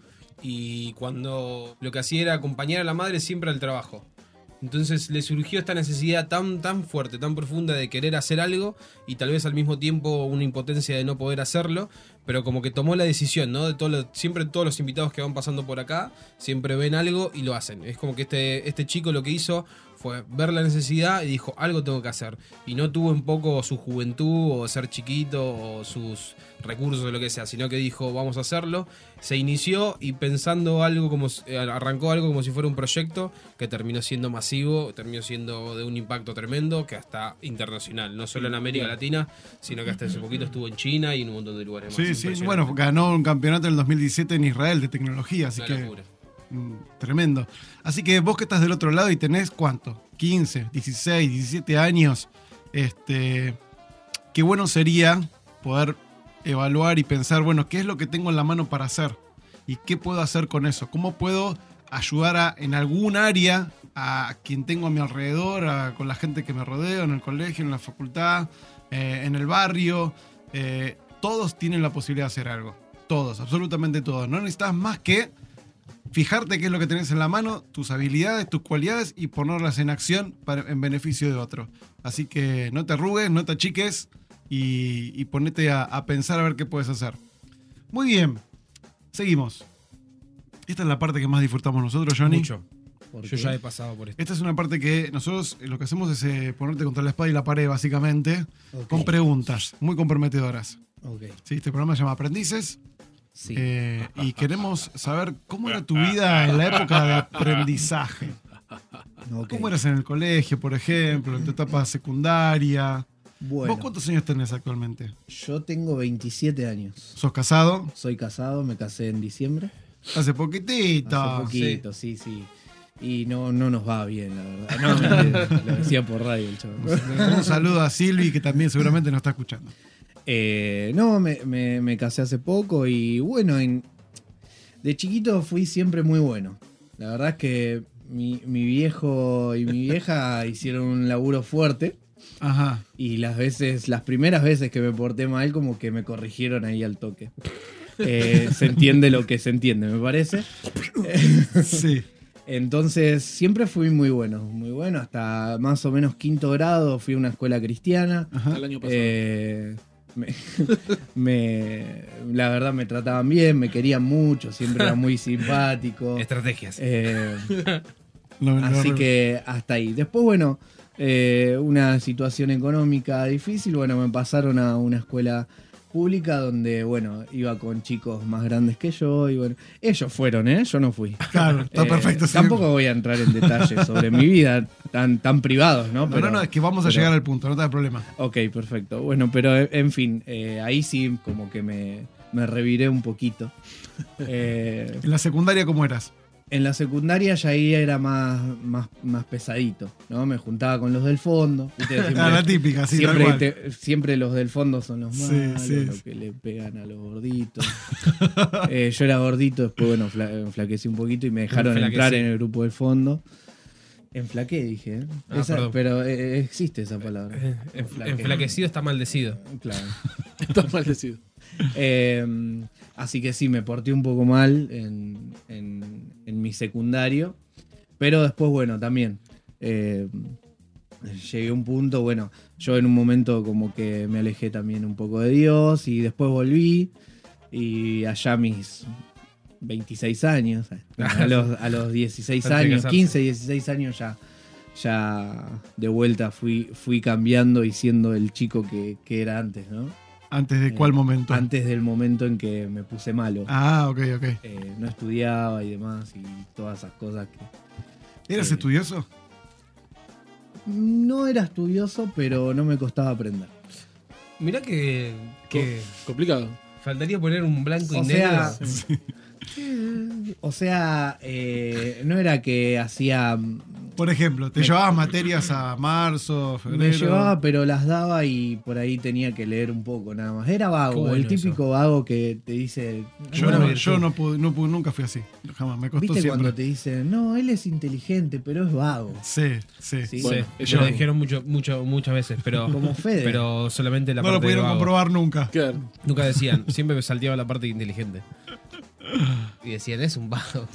y cuando lo que hacía era acompañar a la madre siempre al trabajo. Entonces le surgió esta necesidad tan, tan fuerte, tan profunda de querer hacer algo y tal vez al mismo tiempo una impotencia de no poder hacerlo, pero como que tomó la decisión, ¿no? De todo lo- siempre todos los invitados que van pasando por acá, siempre ven algo y lo hacen. Es como que este, este chico lo que hizo fue ver la necesidad y dijo, algo tengo que hacer. Y no tuvo un poco su juventud o ser chiquito o sus recursos o lo que sea, sino que dijo, vamos a hacerlo. Se inició y pensando algo como, eh, arrancó algo como si fuera un proyecto que terminó siendo masivo, terminó siendo de un impacto tremendo, que hasta internacional, no solo en América Latina, sino que hasta hace poquito estuvo en China y en un montón de lugares más. Sí, sí. Impresionante. Bueno, ganó un campeonato en el 2017 en Israel de tecnología, así Una que. locura. Mm, Tremendo. Así que vos que estás del otro lado y tenés cuánto? 15, 16, 17 años. Este. Qué bueno sería poder evaluar y pensar, bueno, ¿qué es lo que tengo en la mano para hacer? ¿Y qué puedo hacer con eso? ¿Cómo puedo ayudar a, en algún área a quien tengo a mi alrededor, a- con la gente que me rodea, en el colegio, en la facultad, eh, en el barrio? Eh, todos tienen la posibilidad de hacer algo. Todos, absolutamente todos. No necesitas más que fijarte qué es lo que tenés en la mano, tus habilidades, tus cualidades y ponerlas en acción para- en beneficio de otro. Así que no te arrugues, no te achiques y, y ponete a, a pensar a ver qué puedes hacer. Muy bien, seguimos. Esta es la parte que más disfrutamos nosotros, Johnny. Mucho. ¿Por Yo ya he pasado por esto. Esta es una parte que nosotros eh, lo que hacemos es eh, ponerte contra la espada y la pared, básicamente, con preguntas muy comprometedoras. Ok. Sí, este programa se llama Aprendices. Sí. Eh, y queremos saber cómo era tu vida en la época de aprendizaje. ¿Cómo eras en el colegio, por ejemplo, en tu etapa secundaria? Bueno, ¿Vos cuántos años tenés actualmente? yo tengo 27 años. ¿Sos casado? Soy casado, me casé en diciembre. Hace poquitito. Hace poquito, sí, sí. Y no, no nos va bien, la verdad. No, lo decía por radio el chaval. Un saludo a Silvi, que también seguramente nos está escuchando. Eh, no, me, me- me casé hace poco y bueno, en- de chiquito fui siempre muy bueno. La verdad es que mi, mi viejo y mi vieja hicieron un laburo fuerte Ajá. y las veces, las primeras veces que me porté mal, como que me corrigieron ahí al toque. Eh, se entiende lo que se entiende, me parece. Sí. Entonces siempre fui muy bueno, muy bueno, hasta más o menos quinto grado fui a una escuela cristiana. El año pasado. Eh, me, me- la verdad me trataban bien, me querían mucho, siempre era muy simpático. Estrategias. Eh, así que hasta ahí. Después, bueno, eh, una situación económica difícil, bueno, me pasaron a una escuela pública donde, bueno, iba con chicos más grandes que yo y bueno, ellos fueron, ¿eh? Yo no fui. Claro, está Eh, perfecto. sí. Tampoco voy a entrar en detalles sobre mi vida tan, tan privados, ¿no? No, no, no, es que vamos a pero- llegar al punto, no te da problema. Ok, perfecto. Bueno, pero eh, en fin, eh, ahí sí como que me, me reviré un poquito. Eh, En la secundaria, ¿cómo eras? En la secundaria ya ahí era más, más, más pesadito, ¿no? Me juntaba con los del fondo. ¿viste? Siempre, Ah, la típica, sí, tal siempre, te- siempre los del fondo son los Sí, malos, sí. los que le pegan a los gorditos. Eh, yo era gordito, después, bueno, fla- enflaquecí un poquito y me dejaron Enflaquecí. entrar en el grupo del fondo. Enflaqué, dije. ¿eh? Ah, Esa- pero eh, existe esa palabra. Eh, enf- Enflaquecido está maldecido. Claro. Está maldecido. Eh, así que sí, me porté un poco mal en, en- en mi secundario. Pero después, bueno, también. eh, llegué a un punto, bueno, yo en un momento como que me alejé también un poco de Dios y después volví. Y allá mis 26 años, a los, a los 16 Antes de años, casarse. 15, 16 años ya, ya de vuelta fui, fui cambiando y siendo el chico que, que era antes, ¿no? ¿Antes de Eh, cuál momento? Antes del momento en que me puse malo. Ah, ok, ok. Eh, no estudiaba y demás y todas esas cosas que... ¿Eras Eh, estudioso? No era estudioso, pero no me costaba aprender. Mirá que, que Complicado. faltaría poner un blanco y O negro. sea, o sea eh, no era que hacía... Por ejemplo, ¿te llevabas materias a marzo, febrero? Me llevaba, pero las daba y por ahí tenía que leer un poco nada más. Era vago, bueno el típico vago que te dice... Yo, no, yo no pude, no pude- nunca fui así. Jamás, me costó ¿Viste siempre. cuando te dicen, no, él es inteligente, pero es vago? Sí, sí. Sí. Sí, Bueno, eso yo- lo dijeron mucho, mucho, muchas veces, pero, Como Fede. pero solamente la No lo parte de pudieron vago. comprobar nunca. Nunca decían, siempre me salteaba la parte inteligente. Y decían, es un vago,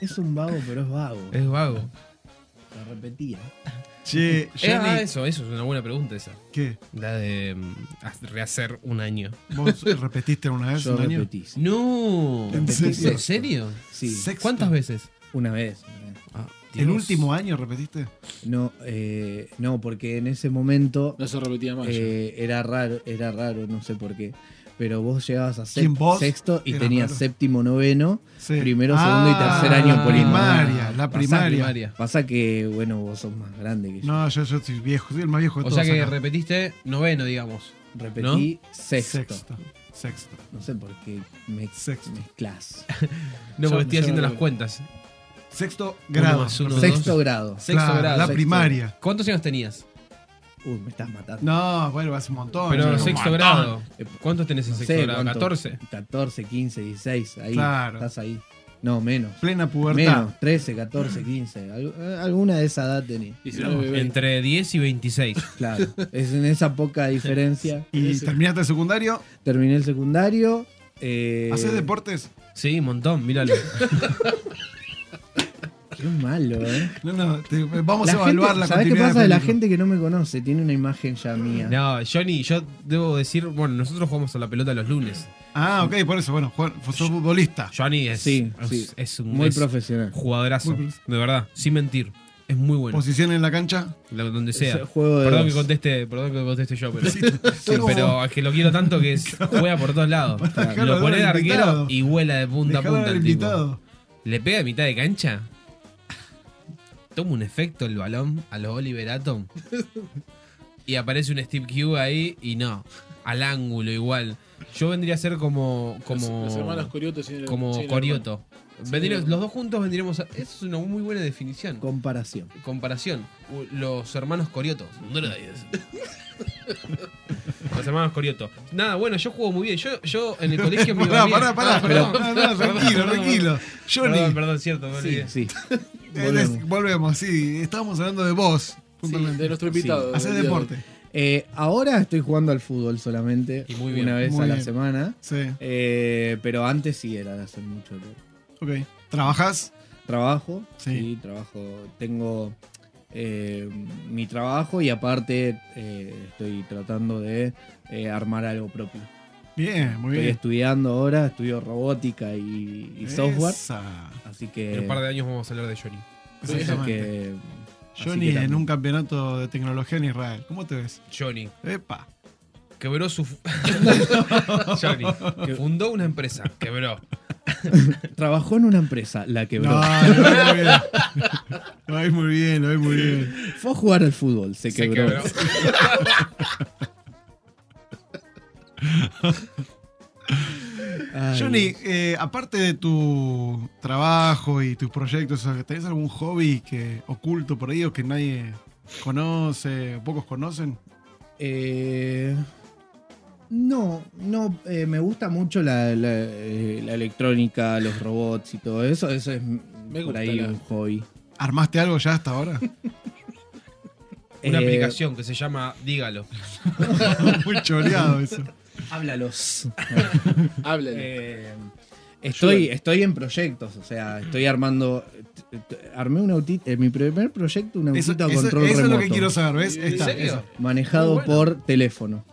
Es un vago, pero es vago. es vago. Repetía. Che, Eh, ah, eso, eso es una buena pregunta esa. ¿qué? La de mm, ha- rehacer un año. ¿Vos repetiste una vez Yo un año? repetí. sí. No. ¿En Repetí serio? ¿En serio? Sí, Sexto. ¿Cuántas veces? una vez. una vez. Ah, ¿El Dios. último año repetiste? No, eh, no, porque en ese momento No se repetía más. ya. eh, era raro, era raro, no sé por qué. Pero vos llegabas a sexto y Era tenías raro. séptimo, noveno, Sí. primero, segundo y tercer año primaria, la primaria. primaria. Pasa que, bueno, vos sos más grande que yo. No, yo, yo soy viejo, soy el más viejo de O todos sea que acá. repetiste noveno, digamos. Repetí sexto. Sexto. Sexto. No sé por qué me Sexto. mezclas. No, Yo- porque estoy haciendo las cuentas. Sexto Uno grado. más uno, Sexto dos. grado. Sexto Claro, grado. La Sexto. primaria. ¿Cuántos años tenías? Uy, me estás matando. No, bueno, hace un montón. Pero sexto montón. grado. Eh, ¿Cuántos tenés en No sexto sé grado? cuánto. ¿14? 14, 15, 16. Ahí. Claro. Estás ahí. No, menos. Plena pubertad. Menos. 13, 14, 15. Al- eh, alguna de esa edad tenía. 19, 20. Entre 10 y 26. Claro. es en esa poca diferencia. ¿Y terminaste el secundario? Terminé el secundario. Eh, ¿Haces deportes? Sí, un montón, míralo. Qué malo, ¿eh? No, no, te- vamos La a evaluar gente- la ¿Sabés qué pasa de la gente que no me conoce? Tiene una imagen ya mía. No, Johnny, yo debo decir, bueno, nosotros jugamos a la pelota los lunes. Ah, ok, por eso, bueno, juega- sos futbolista. Johnny es, Sí, es, sí. es un Muy es profesional. jugadorazo. Muy De verdad, sin mentir. Es muy bueno. Posición en la cancha. Donde sea. juego Perdón que conteste, perdón que conteste yo, pero. Sí, pero es que lo quiero tanto que es- juega por todos lados. Lo pone de arquero invitado. y vuela de punta a punta al el tipo. Le pega a mitad de cancha. Toma un efecto el balón a los Oliver Atom. Y aparece un Steve Q ahí y no. Al ángulo igual. Yo vendría a ser como. como Los, los hermanos Corioto sin el- como sin el Corioto. Vendría- los dos juntos vendríamos a. Eso es una muy buena definición. Comparación. Comparación. U- Los hermanos Corioto. Los hermanos Corioto. Nada, bueno, yo juego muy bien. Yo, yo en el colegio me iba Pará, bien. pará, pará. Ah, perdón. No, no, tranquilo, Perdón, tranquilo. Johnny, Perdón, perdón, cierto, me olvidé. Sí. Volvemos. sí. Estábamos hablando de vos. Sí, puntualmente. de nuestro invitado. Hacer del día de hoy. deporte. Eh, ahora estoy jugando al fútbol solamente. Y muy bien. Una vez Muy a la bien. semana. Sí, Eh, pero antes sí era de hacer mucho deporte. ok. ¿Trabajás? Trabajo, Sí. sí, trabajo. Tengo eh, mi trabajo y aparte eh, estoy tratando de eh, armar algo propio. Bien, muy Estoy bien. estudiando ahora, estudio robótica y, y software. Así En que. un par de años vamos a hablar de Johnny. Exactamente. que- Johnny que en un campeonato de tecnología en Israel. ¿Cómo te ves? Johnny. Epa. Quebró su. Johnny. Fundó una empresa. Quebró. Trabajó en una empresa, la quebró. No, lo ves muy bien. Lo ves muy bien, lo ves muy bien. Fue a jugar al fútbol, se Se quebró. quebró. Ay, Johnny, eh, aparte de tu trabajo y tus proyectos, ¿tenés algún hobby que oculto por ahí o que nadie conoce o pocos conocen? Eh, no, no, eh, me gusta mucho la, la, eh, la electrónica, los robots y todo eso. Eso es Me por gusta ahí la- un hobby. ¿Armaste algo ya hasta ahora? Una Eh, aplicación que se llama Dígalo. muy choreado eso. Háblalos. Háblale. Eh, estoy, estoy en proyectos, o sea, estoy armando. Armé un autito, mi primer proyecto, un Eso, autito eso- control eso es remoto. lo que quiero saber, ¿ves? ¿En Está, serio? eso. Manejado bueno. por teléfono.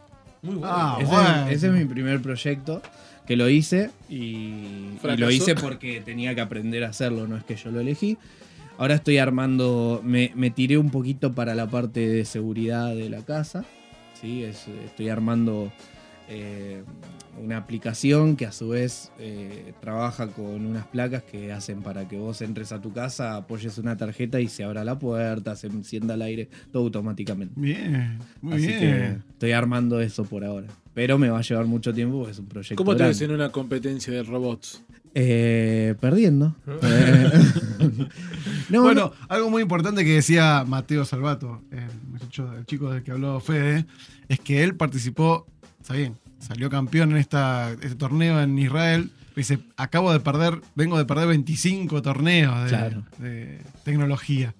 Muy bueno. Ah, ese, bueno. ese es mi primer proyecto que lo hice y, lo hice porque tenía que aprender a hacerlo, no es que yo lo elegí. Ahora estoy armando, me, me tiré un poquito para la parte de seguridad de la casa. ¿sí? Es- estoy armando eh, una aplicación que a su vez eh, trabaja con unas placas que hacen para que vos entres a tu casa, apoyes una tarjeta y se abra la puerta, se encienda el aire, todo automáticamente. Bien, muy Así bien. que estoy armando eso por ahora. Pero me va a llevar mucho tiempo porque es un proyecto. ¿Cómo te grande. ves en una competencia de robots? Eh, perdiendo. No, bueno, algo muy importante que decía Mateo Salvato, el, muchacho- el chico del que habló Fede, es que él participó, está bien, salió campeón en esta, este torneo en Israel. Dice, acabo de perder, vengo de perder 25 torneos de, Claro. de tecnología.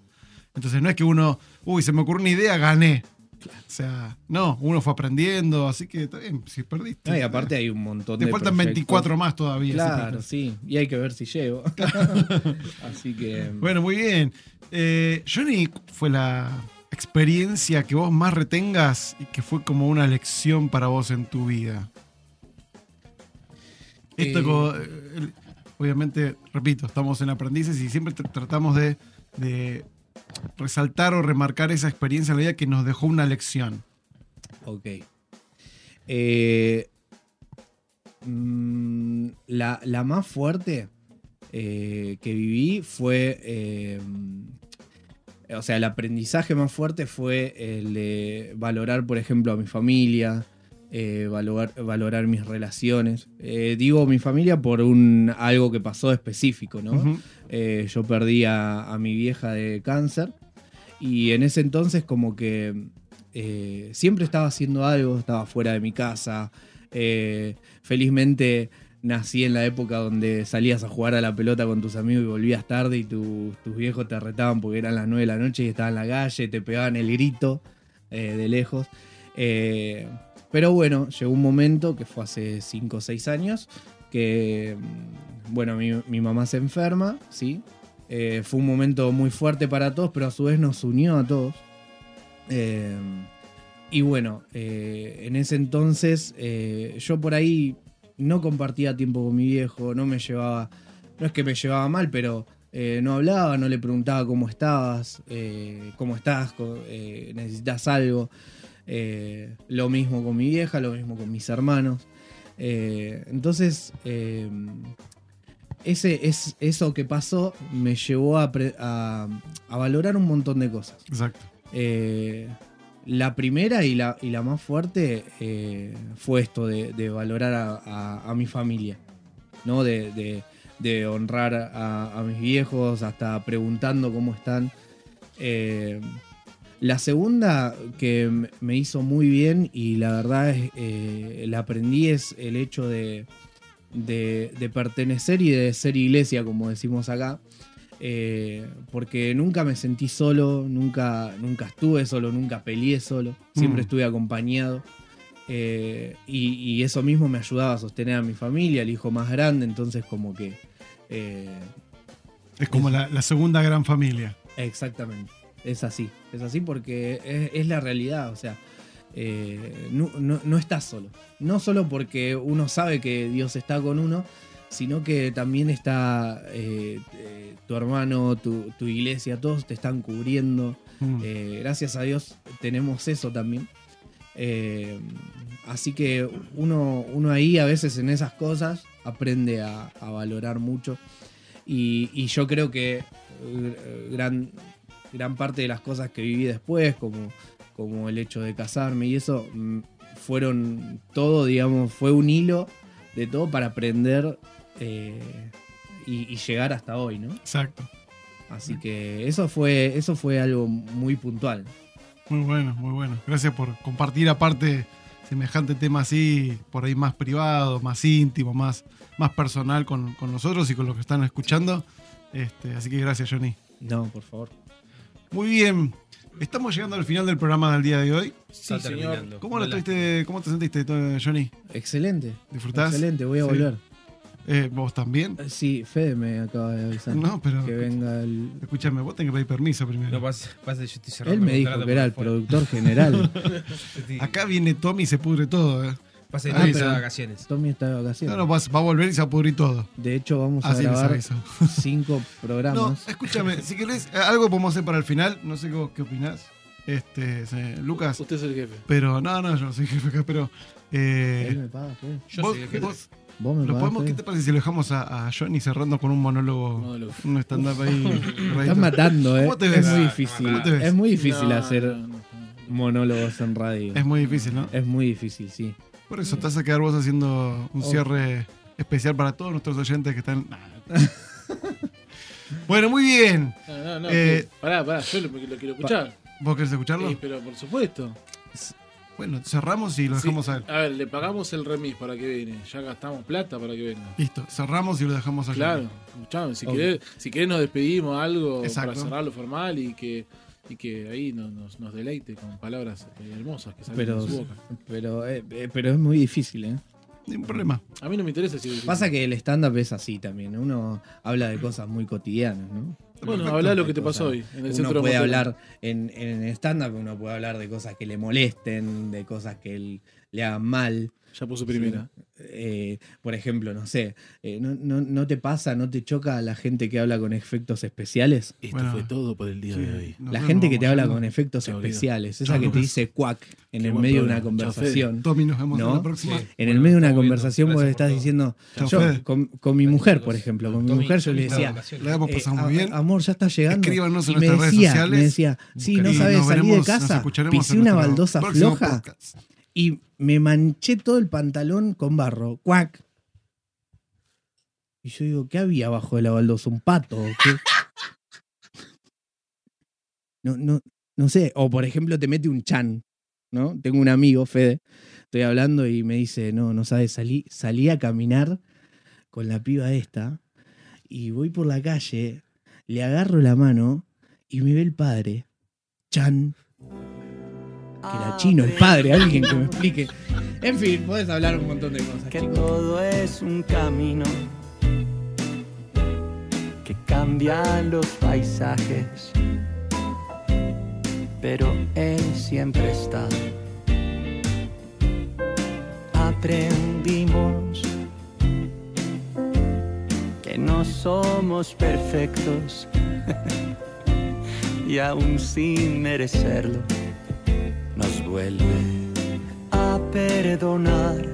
Entonces no es que uno, uy, se me ocurrió una idea, gané. O sea, no, uno fue aprendiendo, así que está bien, si perdiste. No, y aparte hay un montón Te de. faltan proyectos. 24 más todavía. Claro, sí. Y hay que ver si llego. Así que. Bueno, muy bien. Eh, Johnny, fue la experiencia que vos más retengas y que fue como una lección para vos en tu vida? Esto, Eh, como, eh, obviamente, repito, estamos en aprendices y siempre tr- tratamos de, de resaltar o remarcar esa experiencia en la vida que nos dejó una lección. Ok. Eh, mm, la, la más fuerte eh, que viví fue. O sea, el aprendizaje más fuerte fue el de valorar, por ejemplo, a mi familia, eh, valorar, valorar mis relaciones. Eh, digo mi familia por un algo que pasó específico, ¿no? Eh, yo perdí a, a mi vieja de cáncer y en ese entonces como que siempre estaba haciendo algo, estaba fuera de mi casa. felizmente nací en la época donde salías a jugar a la pelota con tus amigos y volvías tarde y tu- tus viejos te retaban porque eran las 9 de la noche y estaban en la calle, te pegaban el grito eh, de lejos. Eh, pero bueno, llegó un momento que fue hace 5 o 6 años que, mm, bueno, mi, mamá se enferma, ¿sí? Eh, fue un momento muy fuerte para todos, pero a su vez nos unió a todos. Y bueno, en ese entonces yo por ahí no compartía tiempo con mi viejo, no me llevaba, no es que me llevaba mal, pero eh, no hablaba, no le preguntaba cómo estabas, eh, cómo estás, eh, necesitas algo. Lo mismo con mi vieja, lo mismo con mis hermanos. Entonces, ese, es, eso que pasó me llevó a- a valorar un montón de cosas. Exacto. La primera y la, y la más fuerte eh, fue esto de, valorar a, mi familia, ¿no? De, de- honrar a, mis viejos, hasta preguntando cómo están. Eh, la segunda que me hizo muy bien y la verdad es, eh, la aprendí es el hecho de, de- de pertenecer y de ser iglesia, como decimos acá. Eh, porque nunca me sentí solo, nunca, nunca estuve solo, nunca peleé solo, siempre Mm. estuve acompañado. Eh, y, y eso mismo me ayudaba a sostener a mi familia, el hijo más grande, entonces como que... eh, Es como la, la segunda gran familia. Exactamente. Es así. Es así porque es, es la realidad. O sea, no, no- no estás solo. No solo porque uno sabe que Dios está con uno, sino que también está eh, eh, tu hermano, tu, tu iglesia, todos te están cubriendo. Mm. Eh, gracias a Dios tenemos eso también. Así que uno, uno ahí a veces en esas cosas aprende a, a valorar mucho. Y, y yo creo que gran, gran parte de las cosas que viví después, como, como el hecho de casarme y eso, mm, fueron todo, digamos, fue un hilo de todo para aprender eh, y, y llegar hasta hoy, ¿no? Exacto. Así que eso fue, eso fue algo muy puntual. Muy bueno, muy bueno. Gracias por compartir aparte semejante tema así, por ahí más privado, más íntimo, más, más personal con, con nosotros y con los que están escuchando. Este, así que gracias, Johnny. No, por favor. Muy bien. Estamos llegando al final del programa del día de hoy. Sí, señor. ¿Cómo, lo Hola. estuviste, ¿Cómo te sentiste, Johnny? Excelente. ¿Disfrutás? Excelente, voy a Sí. volver. Eh, ¿Vos también? Eh, Sí, Fede me acaba de avisar. No, pero- Que venga el. Escúchame, vos tenés que pedir permiso primero. No pasa, pasa, yo estoy cerrando Él me dijo que era el fuera. productor general. Acá viene Tommy y se pudre todo. eh. Pasa que estoy pero- de vacaciones. Tommy está de No, vacaciones. no, va, va a volver y se va a pudrir todo. De hecho, vamos a Así grabar cinco No, programas. escúchame, si querés, eh, algo podemos hacer para el final. No sé qué, qué opinás. Este, se- Lucas. Usted es el jefe. Pero, no, no, yo no soy jefe acá, pero. eh, Él me paga, Fede. Yo vos, soy el jefe. vos- Vos me ¿lo podemos, ¿Qué te parece si lo dejamos a, a Johnny cerrando con un monólogo? Monólogo. Un stand-up ahí. Están matando, ¿eh? ¿Cómo te Es muy difícil. ¿cómo te ves? Es muy difícil No, hacer no, no, no. monólogos en radio. Es muy difícil, ¿no? Es muy difícil, sí. Por eso te vas a quedar vos haciendo un Oh. cierre especial para todos nuestros oyentes que están. bueno, muy bien. No, no, no. Eh, pará, pará, yo lo, lo quiero escuchar. ¿Vos querés escucharlo? Sí, pero por supuesto. Bueno, cerramos y lo Sí, dejamos a él. A ver, le pagamos el remis para que viene. Ya gastamos plata para que venga. Listo, cerramos y lo dejamos a Johnny. Claro, escuchame, si, querés, si querés nos despedimos algo Exacto. para cerrar lo formal y que y que ahí nos, nos, deleite con palabras eh, hermosas que salen Pero, de su boca. pero, eh, eh, pero es muy difícil, ¿eh? Ningún problema. A mí no me interesa si Pasa que el stand-up es así también. Uno habla de cosas muy cotidianas, ¿no? Bueno, habla de lo que te pasó hoy en el uno de puede hablar en, en stand-up, uno puede hablar de cosas que le molesten, de cosas que él- le hagan mal. Ya puso primera. Eh, por ejemplo, no sé, eh, no, no, no te pasa, no te choca la gente que habla con efectos especiales? Esto Bueno, fue todo por el día sí, de hoy. La gente que te habla con efectos especiales, esa que te dice cuac en el medio de una conversación. Tommy, nos vemos la próxima. Sí. En el medio de una conversación vos estás diciendo, yo con, con mi mujer, por ejemplo, con mi mujer yo le decía. La hemos pasado eh, muy a- bien. Amor, ya está llegando. Escríbanos en me nuestras redes decía, sociales. me decía, sí, no sabes salir de casa, pisé una baldosa floja podcast. y me manché todo el pantalón con barro. Cuac. Y yo digo, ¿qué había abajo de la baldosa? ¿Un pato? qué? No, no, no sé. O por ejemplo, te mete un chan, ¿no? Tengo un amigo, Fede, estoy hablando y me dice, no, no sabes, salí, salí a caminar con la piba esta y voy por la calle, le agarro la mano y me ve el padre. Chan. Que era chino el padre, alguien que me explique. En fin, podés hablar un montón de cosas, que chicos. todo es un camino que cambia los paisajes, pero él siempre está. Aprendimos no somos perfectos y aún sin merecerlo nos vuelve a perdonar.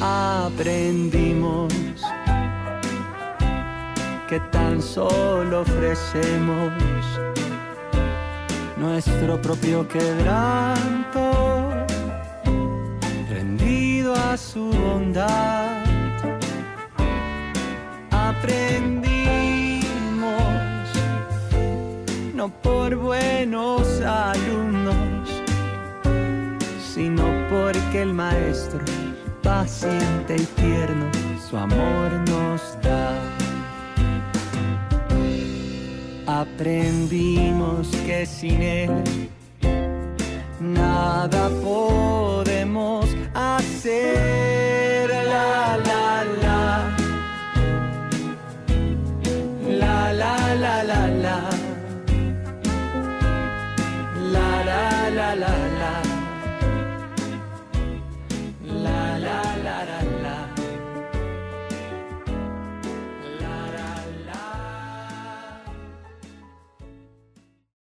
Aprendimos que tan solo ofrecemos nuestro propio quebranto, rendido a su bondad. Aprendimos no por buenos alumnos, sino porque el maestro, paciente y tierno, su amor nos da. Aprendimos que sin él nada podemos hacer. la la.